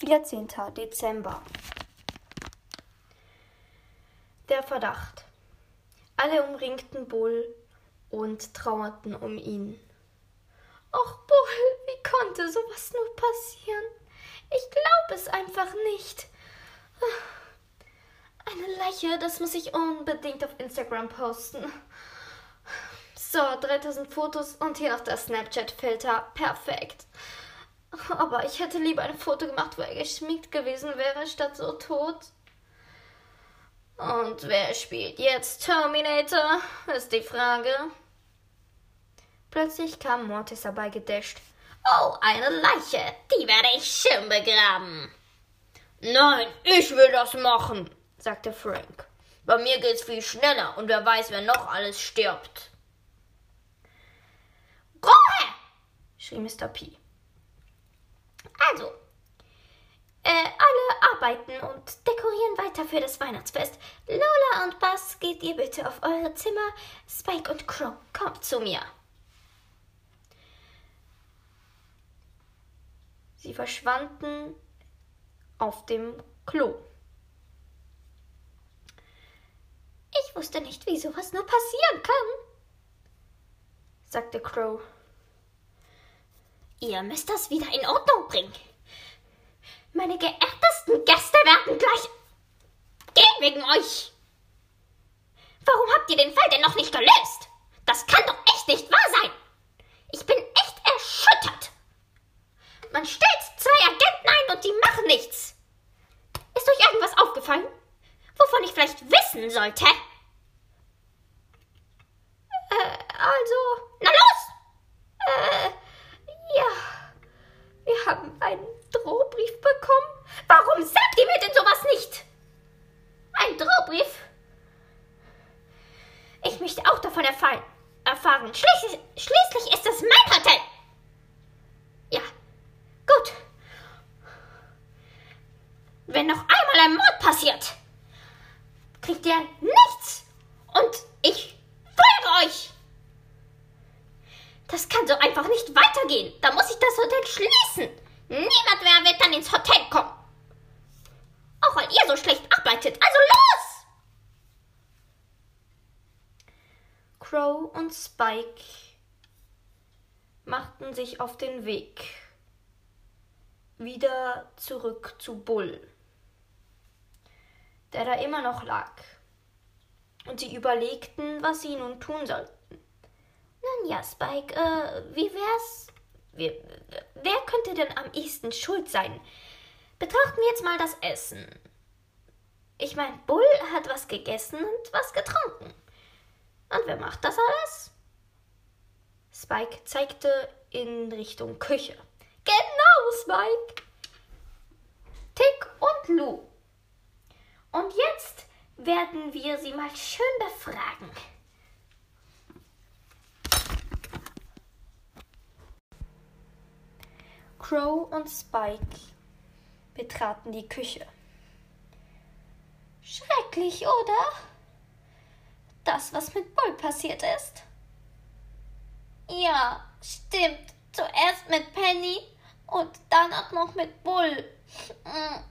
14. Dezember. Der Verdacht. Alle umringten Bull und trauerten um ihn. Och, Bull, wie konnte sowas nur passieren? Ich glaube es einfach nicht. Eine Leiche, das muss ich unbedingt auf Instagram posten. So, 3000 Fotos und hier noch der Snapchat-Filter. Perfekt. Aber ich hätte lieber ein Foto gemacht, wo er geschminkt gewesen wäre, statt so tot. Und wer spielt jetzt Terminator? Ist die Frage. Plötzlich kam Mortis herbeigedasht. Oh, eine Leiche. Die werde ich schön begraben. Nein, ich will das machen, sagte Frank. Bei mir geht's viel schneller und wer weiß, wer noch alles stirbt. Ruhe! schrie Mr. P. Also, äh, alle arbeiten und dekorieren weiter für das Weihnachtsfest. Lola und Buzz, geht ihr bitte auf eure Zimmer. Spike und Crow, kommt zu mir. Sie verschwanden auf dem Klo. Ich wusste nicht, wie sowas nur passieren kann, sagte Crow. Ihr müsst das wieder in Ordnung bringen. Meine geehrtesten Gäste werden gleich gehen wegen euch. Warum habt ihr den Fall denn noch nicht gelöst? Das kann doch echt nicht wahr sein. Ich bin echt erschüttert. Man stellt zwei Agenten ein und die machen nichts. Ist euch irgendwas aufgefallen, wovon ich vielleicht wissen sollte? Äh, also. Na los! Äh, ja. Wir haben einen Drohbrief bekommen. Warum sagt ihr mir denn sowas nicht? Ein Drohbrief? Ich möchte auch davon erfahren. Erfahren. Schließlich, schließlich ist es mein Hotel. Ja, gut. Wenn noch einmal ein Mord passiert, kriegt ihr nichts. Und ich folge euch. Das kann so einfach nicht weitergehen. Da muss ich das Hotel schließen. Niemand mehr wird dann ins Hotel kommen. Auch weil ihr so schlecht arbeitet. Also los! Crow und Spike machten sich auf den Weg wieder zurück zu Bull, der da immer noch lag. Und sie überlegten, was sie nun tun sollten. Nun ja, Spike, äh, wie wär's? Wir, wer könnte denn am ehesten schuld sein? Betrachten wir jetzt mal das Essen. Ich meine, Bull hat was gegessen und was getrunken. Und wer macht das alles? Spike zeigte in Richtung Küche. Genau, Spike. Tick und Lou. Und jetzt werden wir sie mal schön befragen. Crow und Spike betraten die Küche. Schrecklich, oder? Das, was mit Bull passiert ist. Ja, stimmt. Zuerst mit Penny und dann auch noch mit Bull. Hm,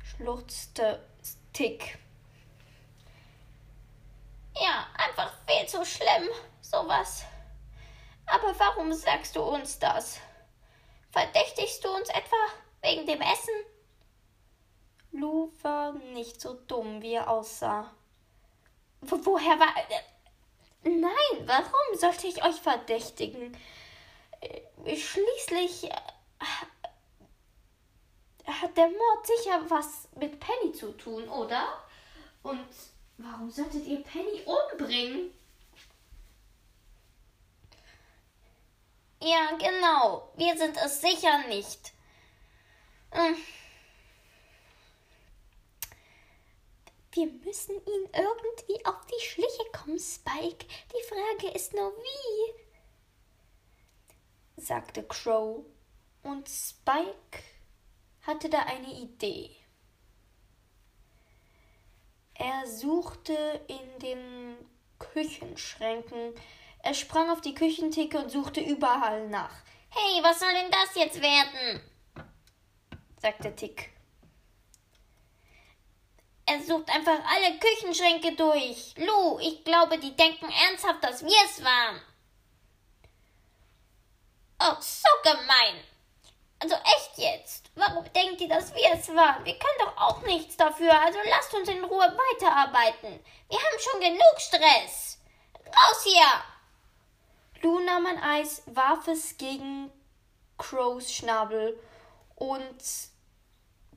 schluchzte Tick. Ja, einfach viel zu schlimm, sowas. Aber warum sagst du uns das? Verdächtigst du uns etwa wegen dem Essen? Lou war nicht so dumm, wie er aussah. Wo, woher war. Äh, nein, warum sollte ich euch verdächtigen? Äh, schließlich äh, hat der Mord sicher was mit Penny zu tun, oder? Und warum solltet ihr Penny umbringen? Ja, genau. Wir sind es sicher nicht. Hm. Wir müssen ihn irgendwie auf die Schliche kommen, Spike. Die Frage ist nur wie, sagte Crow. Und Spike hatte da eine Idee. Er suchte in den Küchenschränken er sprang auf die Küchentheke und suchte überall nach. Hey, was soll denn das jetzt werden? sagte Tick. Er sucht einfach alle Küchenschränke durch. Lou, ich glaube, die denken ernsthaft, dass wir es waren. Oh, so gemein. Also echt jetzt. Warum denkt ihr, dass wir es waren? Wir können doch auch nichts dafür. Also lasst uns in Ruhe weiterarbeiten. Wir haben schon genug Stress. Raus hier! Lou nahm ein Eis, warf es gegen Crows Schnabel und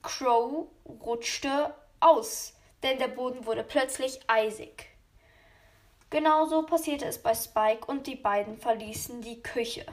Crow rutschte aus, denn der Boden wurde plötzlich eisig. Genauso passierte es bei Spike und die beiden verließen die Küche.